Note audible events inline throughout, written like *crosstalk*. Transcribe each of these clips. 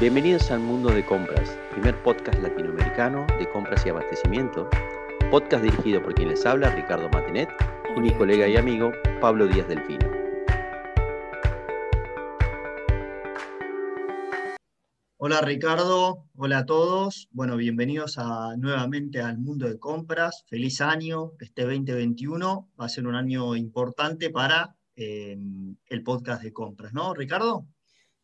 Bienvenidos al Mundo de Compras, primer podcast latinoamericano de compras y abastecimiento, podcast dirigido por quien les habla, Ricardo Matinet, y mi colega y amigo, Pablo Díaz Delfino. Hola Ricardo, hola a todos. Bueno, bienvenidos nuevamente al mundo de compras. Feliz año, este 2021 va a ser un año importante para eh, el podcast de compras, ¿no, Ricardo?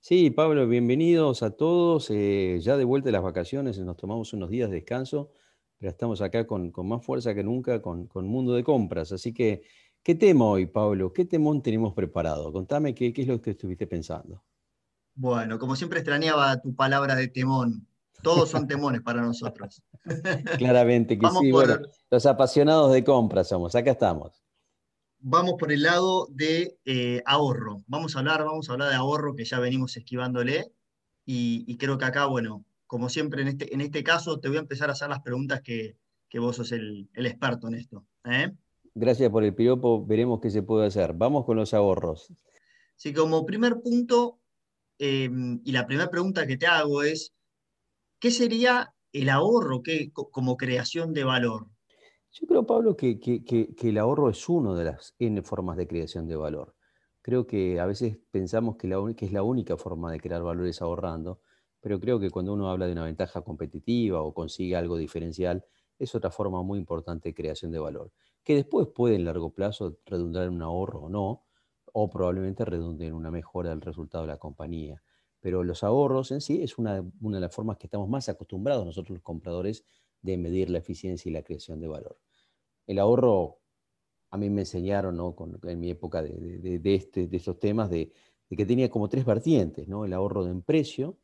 Sí, Pablo, bienvenidos a todos. Eh, ya de vuelta de las vacaciones, nos tomamos unos días de descanso, pero estamos acá con, más fuerza que nunca con, con, Mundo de Compras. Así que, ¿qué tema hoy, Pablo? ¿Qué temón tenemos preparado? Contame qué, qué es lo que estuviste pensando. Bueno, como siempre extrañaba tu palabra de temón. Todos son temones para nosotros. *laughs* Claramente que sí. Bueno, los apasionados de compras somos. Acá estamos. Vamos por el lado de eh, ahorro. Vamos a hablar, vamos a hablar de ahorro que ya venimos esquivándole. Y, creo que acá, bueno, como siempre en este, en este caso, te voy a empezar a hacer las preguntas que, vos sos el, experto en esto. ¿eh? Gracias por el piropo. Veremos qué se puede hacer. Vamos con los ahorros. Sí, como primer punto, Em, y la primera pregunta que te hago es, ¿qué sería el ahorro como creación de valor? Yo creo, Pablo, que, el ahorro es una de las N formas de creación de valor. Creo que a veces pensamos que, es la única forma de crear valor es ahorrando, pero creo que cuando uno habla de una ventaja competitiva o consigue algo diferencial, es otra forma muy importante de creación de valor, que después puede en largo plazo redundar en un ahorro o no, o probablemente redunde en una mejora del resultado de la compañía. Pero los ahorros en sí es una, de las formas que estamos más acostumbrados nosotros los compradores de medir la eficiencia y la creación de valor. El ahorro, a mí me enseñaron en mi época de, este, de estos temas, de, que tenía como tres vertientes, ¿no? el ahorro en precio,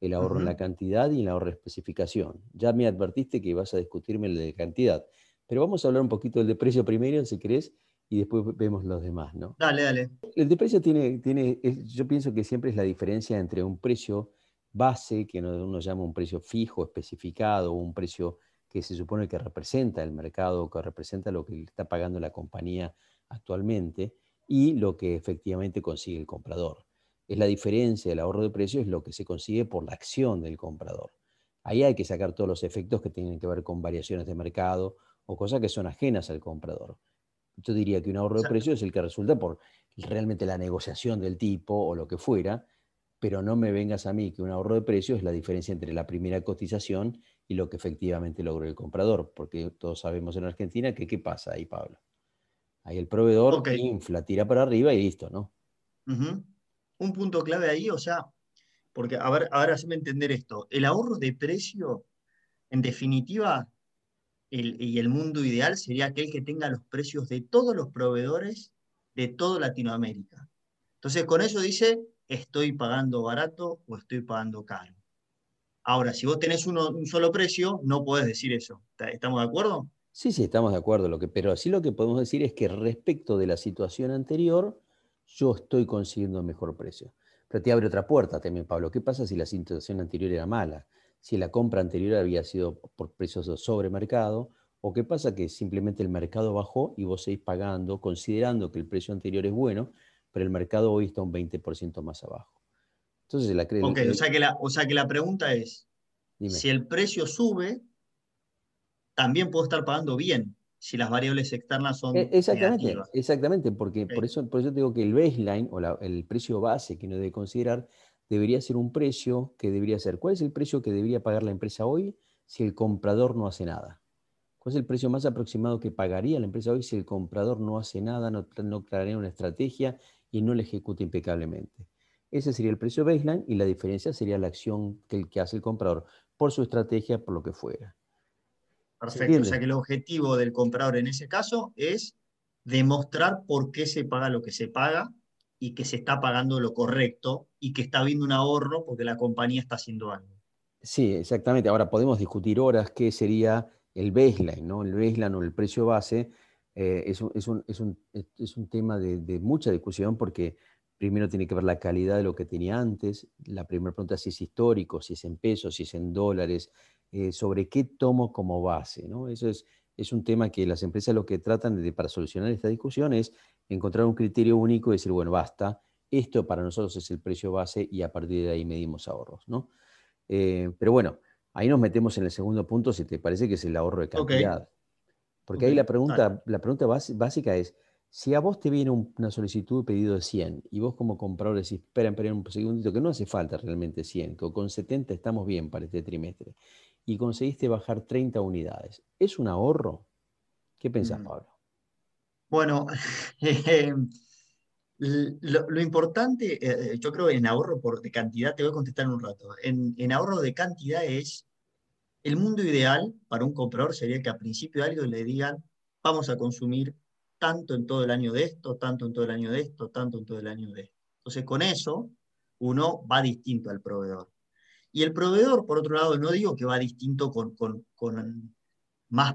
el ahorro en la cantidad y el ahorro en especificación. Ya me advertiste que ibas a discutirme el de cantidad, pero vamos a hablar un poquito del de precio primero, si querés, y después vemos los demás, ¿no? Dale, dale. El de precio tiene, tiene yo pienso que siempre es la diferencia entre un precio base, que uno llama un precio fijo, especificado, un precio que se supone que representa el mercado, que representa lo que está pagando la compañía actualmente, y lo que efectivamente consigue el comprador. Es la diferencia del ahorro de precio, es lo que se consigue por la acción del comprador. Ahí hay que sacar todos los efectos que tienen que ver con variaciones de mercado o cosas que son ajenas al comprador. Yo diría que un ahorro de precio es el que resulta por realmente la negociación del tipo o lo que fuera, pero no me vengas a mí que un ahorro de precio es la diferencia entre la primera cotización y lo que efectivamente logró el comprador, porque todos sabemos en Argentina que qué pasa ahí, Pablo. Ahí el proveedor infla, tira para arriba y listo, ¿no? Un punto clave ahí, o sea, porque a ver, ahora hazme entender esto. El ahorro de precio, en definitiva, y el mundo ideal sería aquel que tenga los precios de todos los proveedores de toda Latinoamérica. Entonces, con eso dice, estoy pagando barato o estoy pagando caro. Ahora, si vos tenés un solo precio, no podés decir eso. ¿Estamos de acuerdo? Sí, sí, estamos de acuerdo. Lo que, pero así lo que podemos decir es que respecto de la situación anterior, yo estoy consiguiendo mejor precio. Pero te abre otra puerta también, Pablo. ¿Qué pasa si la situación anterior era mala? si la compra anterior había sido por precios de sobremercado, o qué pasa que simplemente el mercado bajó y vos seguís pagando, considerando que el precio anterior es bueno, pero el mercado hoy está un 20% más abajo. Entonces la Ok, o, sea que la, o sea que la pregunta es, si el precio sube, también puedo estar pagando bien si las variables externas son e, Exactamente, exactamente, porque por, eso, por eso digo que el baseline o el precio base que uno debe considerar debería ser un precio que debería ser. ¿Cuál es el precio que debería pagar la empresa hoy si el comprador no hace nada? ¿Cuál es el precio más aproximado que pagaría la empresa hoy si el comprador no hace nada, no, no una estrategia y no la ejecuta impecablemente? Ese sería el precio baseline y la diferencia sería la acción que, que hace el comprador por su estrategia, por lo que fuera. Perfecto. O sea que el objetivo del comprador en ese caso es demostrar por qué se paga lo que se paga y que se está pagando lo correcto y que está habiendo un ahorro porque la compañía está haciendo algo. Sí, exactamente. Ahora podemos discutir horas qué sería el baseline, ¿no? El baseline o el precio base eh, es, un, es, un, es, un, es, un, tema de, de, mucha discusión porque primero tiene que ver la calidad de lo que tenía antes. La primera pregunta es si es histórico, si es en pesos, si es en dólares, eh, sobre qué tomo como base, ¿no? Eso es, es un tema que las empresas lo que tratan de, para solucionar esta discusión es encontrar un criterio único y decir, bueno, basta, esto para nosotros es el precio base y a partir de ahí medimos ahorros. ¿no? Eh, pero bueno, ahí nos metemos en el segundo punto, si te parece que es el ahorro de cantidad. Porque ahí la pregunta, la pregunta básica es, si a vos te viene una solicitud de pedido de 100 y vos como comprador decís, espera, espera un segundito, que no hace falta realmente 100, que con 70 estamos bien para este trimestre, y conseguiste bajar 30 unidades, ¿es un ahorro? ¿Qué pensás, mm. Pablo? Bueno, *laughs* eh, lo, importante, eh, eh, yo creo en ahorro por, de cantidad, te voy a contestar en un rato, en, en ahorro de cantidad es el mundo ideal para un comprador sería que a principio de algo le digan, vamos a consumir tanto en todo el año de esto, tanto en todo el año de esto, tanto en todo el año de esto. Entonces, con eso, uno va distinto al proveedor. Y el proveedor, por otro lado, no digo que va distinto con, con, con más,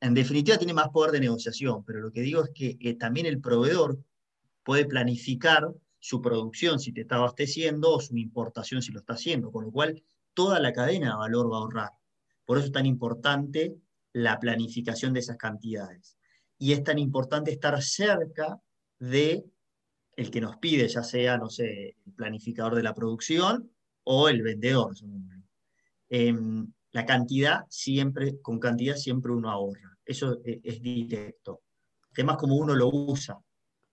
en definitiva tiene más poder de negociación, pero lo que digo es que eh, también el proveedor puede planificar su producción si te está abasteciendo o su importación si lo está haciendo, con lo cual toda la cadena de valor va a ahorrar. Por eso es tan importante la planificación de esas cantidades. Y es tan importante estar cerca de el que nos pide, ya sea, no sé, el planificador de la producción o el vendedor. Em, la cantidad siempre, con cantidad siempre uno ahorra. Eso e, es, directo. Además, como uno lo usa,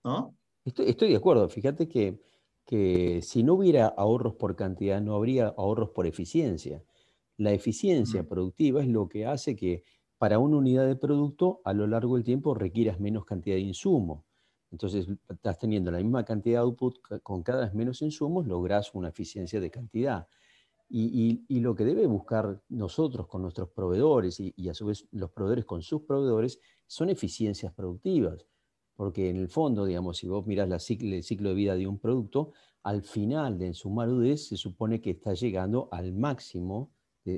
¿no? Estoy, estoy de acuerdo. Fíjate que, que si no hubiera ahorros por cantidad, no habría ahorros por eficiencia. La eficiencia productiva es lo que hace que para una unidad de producto a lo largo del tiempo requieras menos cantidad de insumo. Entonces, estás teniendo la misma cantidad de output con cada vez menos insumos, logras una eficiencia de cantidad. Y, lo que debe buscar nosotros con nuestros proveedores y, a su vez los proveedores con sus proveedores son eficiencias productivas. Porque en el fondo, digamos, si vos mirás el ciclo de vida de un producto, al final de su madurez se supone que está llegando al máximo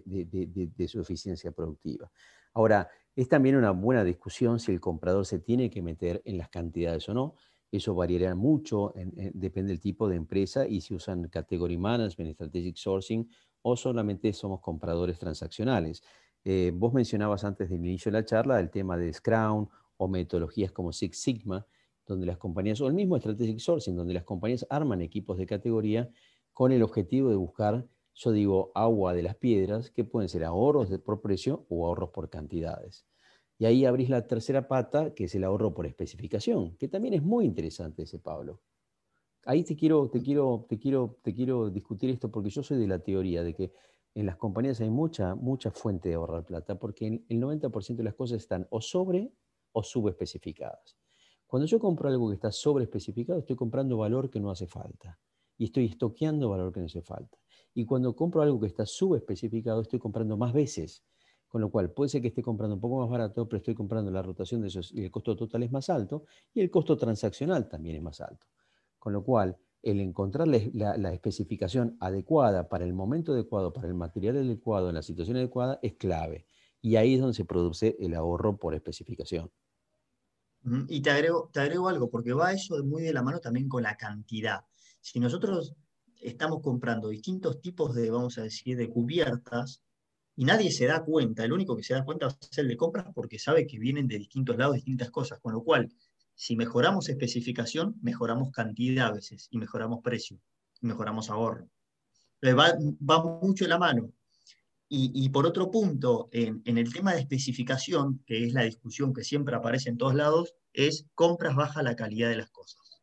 de, su eficiencia productiva. Ahora, es también una buena discusión si el comprador se tiene que meter en las cantidades o no. Eso variará mucho, depende del tipo de empresa y si usan Category Management, Strategic Sourcing o solamente somos compradores transaccionales. Eh, vos mencionabas antes del inicio de la charla el tema de Scrum o metodologías como Six Sigma, donde las compañías, o el mismo Strategic Sourcing, donde las compañías arman equipos de categoría con el objetivo de buscar yo digo agua de las piedras, que pueden ser ahorros por precio o ahorros por cantidades. Y ahí abrís la tercera pata, que es el ahorro por especificación, que también es muy interesante ese, Pablo. Ahí te quiero, te quiero, te quiero, te quiero discutir esto porque yo soy de la teoría de que en las compañías hay mucha, mucha fuente de ahorrar plata, porque el 90% de las cosas están o sobre o subespecificadas. Cuando yo compro algo que está sobreespecificado, estoy comprando valor que no hace falta. Y estoy estoqueando valor que no hace falta. Y cuando compro algo que está subespecificado, estoy comprando más veces. Con lo cual, puede ser que esté comprando un poco más barato, pero estoy comprando la rotación de esos y el costo total es más alto y el costo transaccional también es más alto. Con lo cual, el encontrar la, especificación adecuada para el momento adecuado, para el material adecuado, en la situación adecuada, es clave. Y ahí es donde se produce el ahorro por especificación. Y te agrego, te agrego algo, porque va eso muy de la mano también con la cantidad. Si nosotros estamos comprando distintos tipos de, vamos a decir, de cubiertas, y nadie se da cuenta, el único que se da cuenta es el de compras porque sabe que vienen de distintos lados distintas cosas, con lo cual, si mejoramos especificación, mejoramos cantidad a veces, y mejoramos precio, y mejoramos ahorro. Va, va mucho la mano. Y, por otro punto, en, en, el tema de especificación, que es la discusión que siempre aparece en todos lados, es compras baja la calidad de las cosas.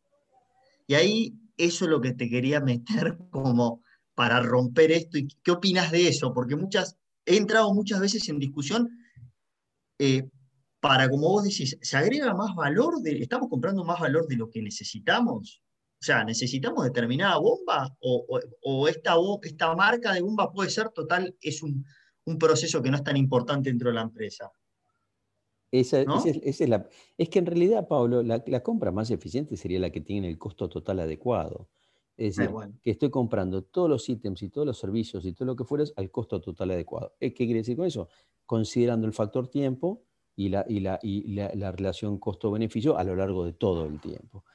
Y ahí eso es lo que te quería meter *laughs* como para romper esto. ¿Y qué opinas de eso? Porque muchas, he entrado muchas veces en discusión eh, para, como vos decís, ¿se agrega más valor? ¿Estamos comprando más valor de lo que necesitamos? O sea, ¿necesitamos determinada bomba? ¿O, esta, esta, marca de bomba puede ser total, es un proceso que no es tan importante dentro de la empresa? Esa, es, la, es que en realidad, Pablo, la, compra más eficiente sería la que tiene el costo total adecuado. Es decir, que estoy comprando todos los ítems y todos los servicios y todo lo que fuera al costo total adecuado. ¿Qué quiere decir con eso? Considerando el factor tiempo y la, y la, y la, relación costo-beneficio a lo largo de todo el tiempo.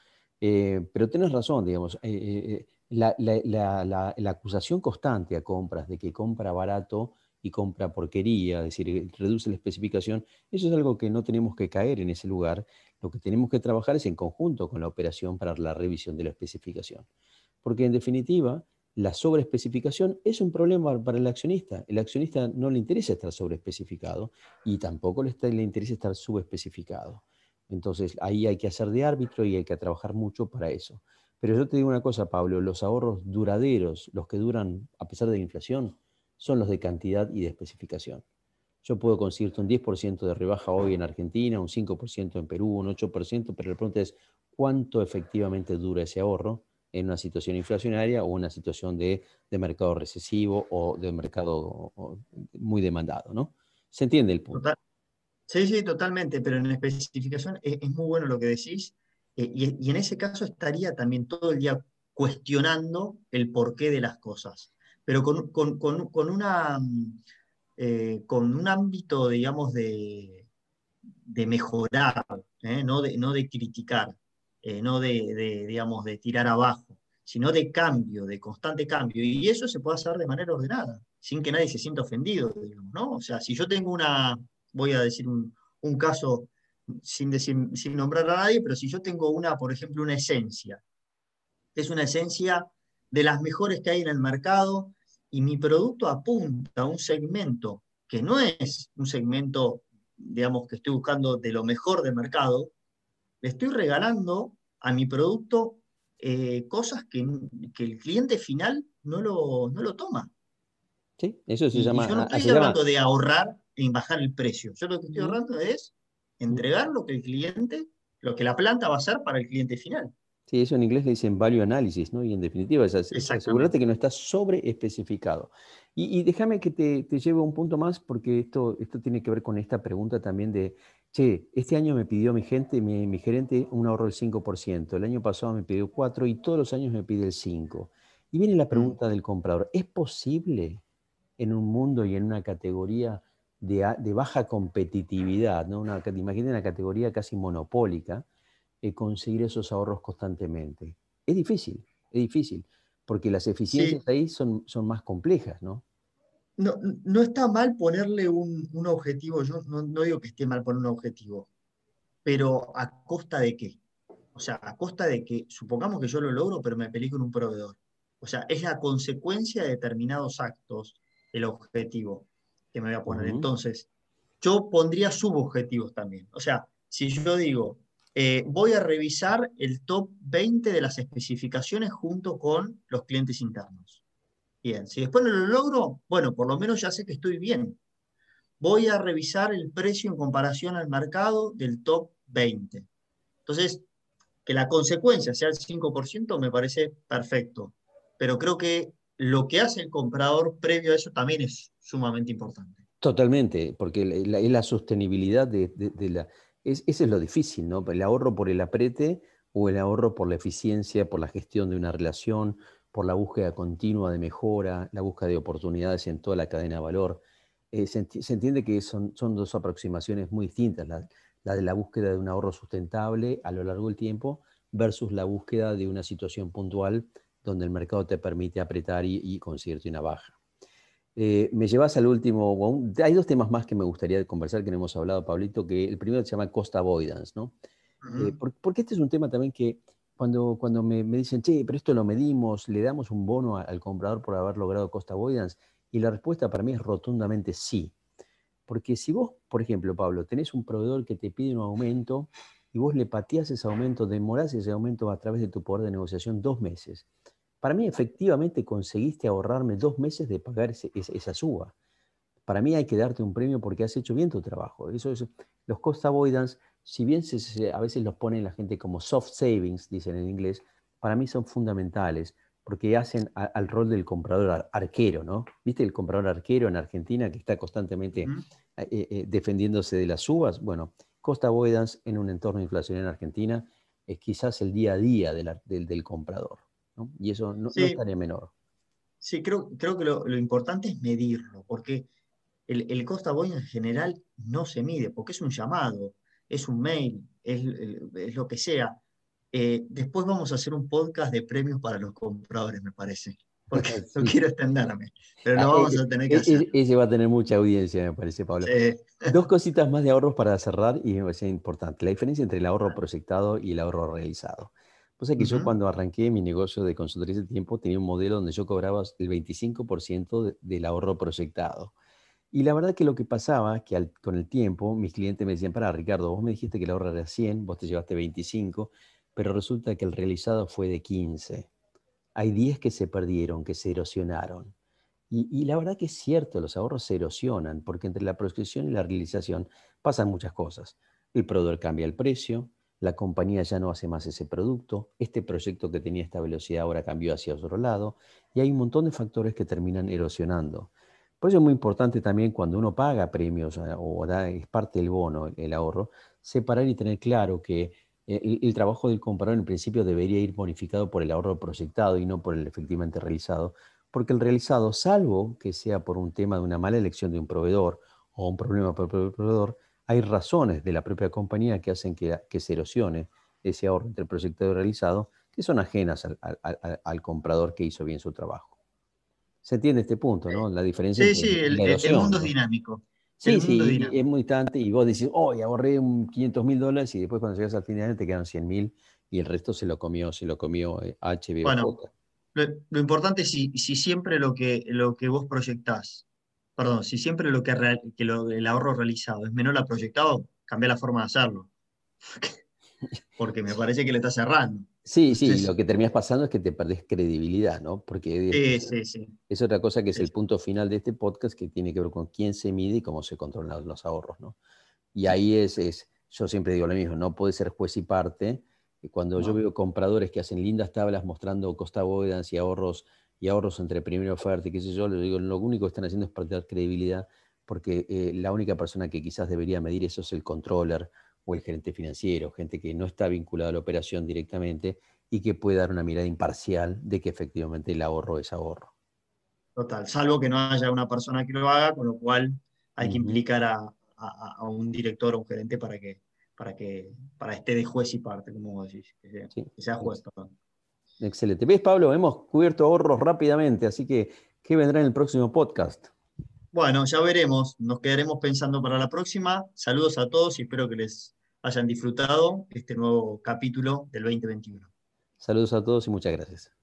Eh, pero tienes razón, digamos, eh, eh, la, acusación constante a compras de que compra barato y compra porquería, es decir, reduce la especificación, eso es algo que no tenemos que caer en ese lugar. Lo que tenemos que trabajar es en conjunto con la operación para la revisión de la especificación. Porque en definitiva, la sobreespecificación es un problema para el accionista. El accionista no le interesa estar sobreespecificado y tampoco le, le interesa estar subespecificado. Entonces ahí hay que hacer de árbitro y hay que trabajar mucho para eso. Pero yo te digo una cosa, Pablo, los ahorros duraderos, los que duran a pesar de la inflación, son los de cantidad y de especificación. Yo puedo conseguirte un 10% de rebaja hoy en Argentina, un 5% en Perú, un 8%, pero la pregunta es cuánto efectivamente dura ese ahorro en una situación inflacionaria o una situación de, mercado recesivo o de mercado muy demandado, ¿no? ¿Se entiende el punto? Sí, sí, totalmente, pero en especificación es, muy bueno lo que decís eh, y, en ese caso estaría también todo el día cuestionando el porqué de las cosas, pero con, una, eh, con un ámbito, digamos, de, de mejorar, ¿eh? no, de, no de criticar. Eh, no de, digamos, de tirar abajo, sino de cambio, de constante cambio. Y eso se puede hacer de manera ordenada, sin que nadie se sienta ofendido, digamos, ¿no? O sea, si yo tengo una, voy a decir un, caso sin, decir, sin nombrar a nadie, pero si yo tengo una, por ejemplo, una esencia, es una esencia de las mejores que hay en el mercado, y mi producto apunta a un segmento que no es un segmento, digamos, que estoy buscando de lo mejor del mercado, le estoy regalando a mi producto eh, cosas que, el cliente final no lo, lo toma. Sí, eso se llama. yo no estoy hablando de ahorrar en bajar el precio. Yo lo que estoy ahorrando es entregar lo que el cliente, lo que la planta va a hacer para el cliente final. Sí, eso en inglés le dicen value analysis, ¿no? Y en definitiva es, asegurarte que no está sobre especificado. Y, déjame que te, te, lleve un punto más, porque esto, esto tiene que ver con esta pregunta también de, che, este año me pidió mi gente, mi, gerente, un ahorro del 5%, el año pasado me pidió 4% y todos los años me pide el 5%. Y viene la mm. pregunta del comprador, ¿es posible en un mundo y en una categoría de, de baja competitividad, ¿no? una, imagínate una categoría casi monopólica, eh, conseguir esos ahorros constantemente? Es difícil, es difícil, porque las eficiencias ahí son, son más complejas, ¿no? no, no está mal ponerle un, objetivo, yo no, digo que esté mal poner un objetivo, pero ¿a costa de qué? O sea, a costa de que, supongamos que yo lo logro, pero me peleé con un proveedor. O sea, es la consecuencia de determinados actos el objetivo que me voy a poner. Entonces, yo pondría subobjetivos también. O sea, si yo digo, eh, voy a revisar el top 20 de las especificaciones junto con los clientes internos. Bien, si después no lo logro, bueno, por lo menos ya sé que estoy bien. Voy a revisar el precio en comparación al mercado del top 20. Entonces, que la consecuencia sea el 5% me parece perfecto, pero creo que lo que hace el comprador previo a eso también es sumamente importante. Totalmente, porque es la, sostenibilidad de, la... Es, es lo difícil, ¿no? El ahorro por el aprete o el ahorro por la eficiencia, por la gestión de una relación, por la búsqueda continua de mejora, la búsqueda de oportunidades en toda la cadena de valor. Eh, se, entiende que son, son dos aproximaciones muy distintas, la, de la búsqueda de un ahorro sustentable a lo largo del tiempo versus la búsqueda de una situación puntual donde el mercado te permite apretar y, y conseguirte una baja. Eh, me llevas al último, hay dos temas más que me gustaría conversar que no hemos hablado, Pablito, que el primero se llama cost avoidance, ¿no? Eh, porque este es un tema también que cuando, cuando me, dicen, che, pero esto lo medimos, le damos un bono al comprador por haber logrado cost avoidance, y la respuesta para mí es rotundamente sí. Porque si vos, por ejemplo, Pablo, tenés un proveedor que te pide un aumento y vos le pateás ese aumento, demorás ese aumento a través de tu poder de negociación dos meses, para mí efectivamente conseguiste ahorrarme dos meses de pagar esa suba. Para mí hay que darte un premio porque has hecho bien tu trabajo. Eso es, los cost avoidance si bien a veces los ponen la gente como soft savings, dicen en inglés, para mí son fundamentales porque hacen al rol del comprador arquero, ¿no? ¿Viste el comprador arquero en Argentina que está constantemente eh, eh, defendiéndose de las uvas? Bueno, costa avoidance en un entorno inflacionario en Argentina es quizás el día a día del, comprador, ¿no? Y eso no, estaría menor. Sí, creo, creo que lo, importante es medirlo, porque el, el costa avoidance en general no se mide, porque es un llamado es un mail, es, lo que sea. Eh, después vamos a hacer un podcast de premios para los compradores, me parece. Porque *laughs* no quiero extenderme, pero lo ah, vamos a tener que hacer. Ese va a tener mucha audiencia, me parece, Pablo. Dos cositas más de ahorros para cerrar y me parece importante. La diferencia entre el ahorro proyectado y el ahorro realizado. Pues es que yo cuando arranqué mi negocio de consultoría de tiempo tenía un modelo donde yo cobraba el 25% del ahorro proyectado. Y la verdad que lo que pasaba es que con el tiempo mis clientes me decían, para Ricardo, vos me dijiste que el ahorro era 100, vos te llevaste 25, pero resulta que el realizado fue de 15. Hay 10 que se perdieron, que se erosionaron. Y, la verdad que es cierto, los ahorros se erosionan, porque entre la proscripción y la realización pasan muchas cosas. El proveedor cambia el precio, la compañía ya no hace más ese producto, este proyecto que tenía esta velocidad ahora cambió hacia otro lado, y hay un montón de factores que terminan erosionando. Por eso es muy importante también cuando uno paga premios eh, o da, es parte del bono, el ahorro, separar y tener claro que eh, el, trabajo del comprador en principio debería ir bonificado por el ahorro proyectado y no por el efectivamente realizado, porque el realizado, salvo que sea por un tema de una mala elección de un proveedor o un problema por el proveedor, hay razones de la propia compañía que hacen que, se erosione ese ahorro entre el proyectado y realizado, que son ajenas al comprador que hizo bien su trabajo. Se entiende este punto, ¿no? La diferencia. Sí, sí, el, mundo es dinámico. Sí, sí, es muy instante y vos decís, oh, ahorré un 500 mil dólares y después cuando llegas al final te quedan 100 mil y el resto se lo comió, se lo comió HB. Eh, bueno, lo, importante es si, si, siempre lo que, lo que vos proyectás, perdón, si siempre lo que, que el ahorro realizado es menor al proyectado, cambia la forma de hacerlo. *laughs* Porque me parece que le estás cerrando. Sí, sí, lo que terminas pasando es que te perdés credibilidad, ¿no? Porque es, otra cosa que es el punto final de este podcast que tiene que ver con quién se mide y cómo se controlan los ahorros, ¿no? Y ahí es, es yo siempre digo lo mismo, no puede ser juez y parte. Y cuando yo veo compradores que hacen lindas tablas mostrando costa avoidance y ahorros y ahorros entre primera oferta y qué sé yo, les digo, lo único que están haciendo es perder credibilidad porque eh, la única persona que quizás debería medir eso es el controller o el gerente financiero, gente que no está vinculada a la operación directamente y que puede dar una mirada imparcial de que efectivamente el ahorro es ahorro. Total, salvo que no haya una persona que lo haga, con lo cual hay que implicar a, un director o un gerente para que, para que para esté de juez y parte, como vos decís, que sea, juez. Excelente. ¿Ves, Pablo? Hemos cubierto ahorros rápidamente, así que, ¿qué vendrá en el próximo podcast? Bueno, ya veremos, nos quedaremos pensando para la próxima. Saludos a todos y espero que les hayan disfrutado este nuevo capítulo del 2021. Saludos a todos y muchas gracias.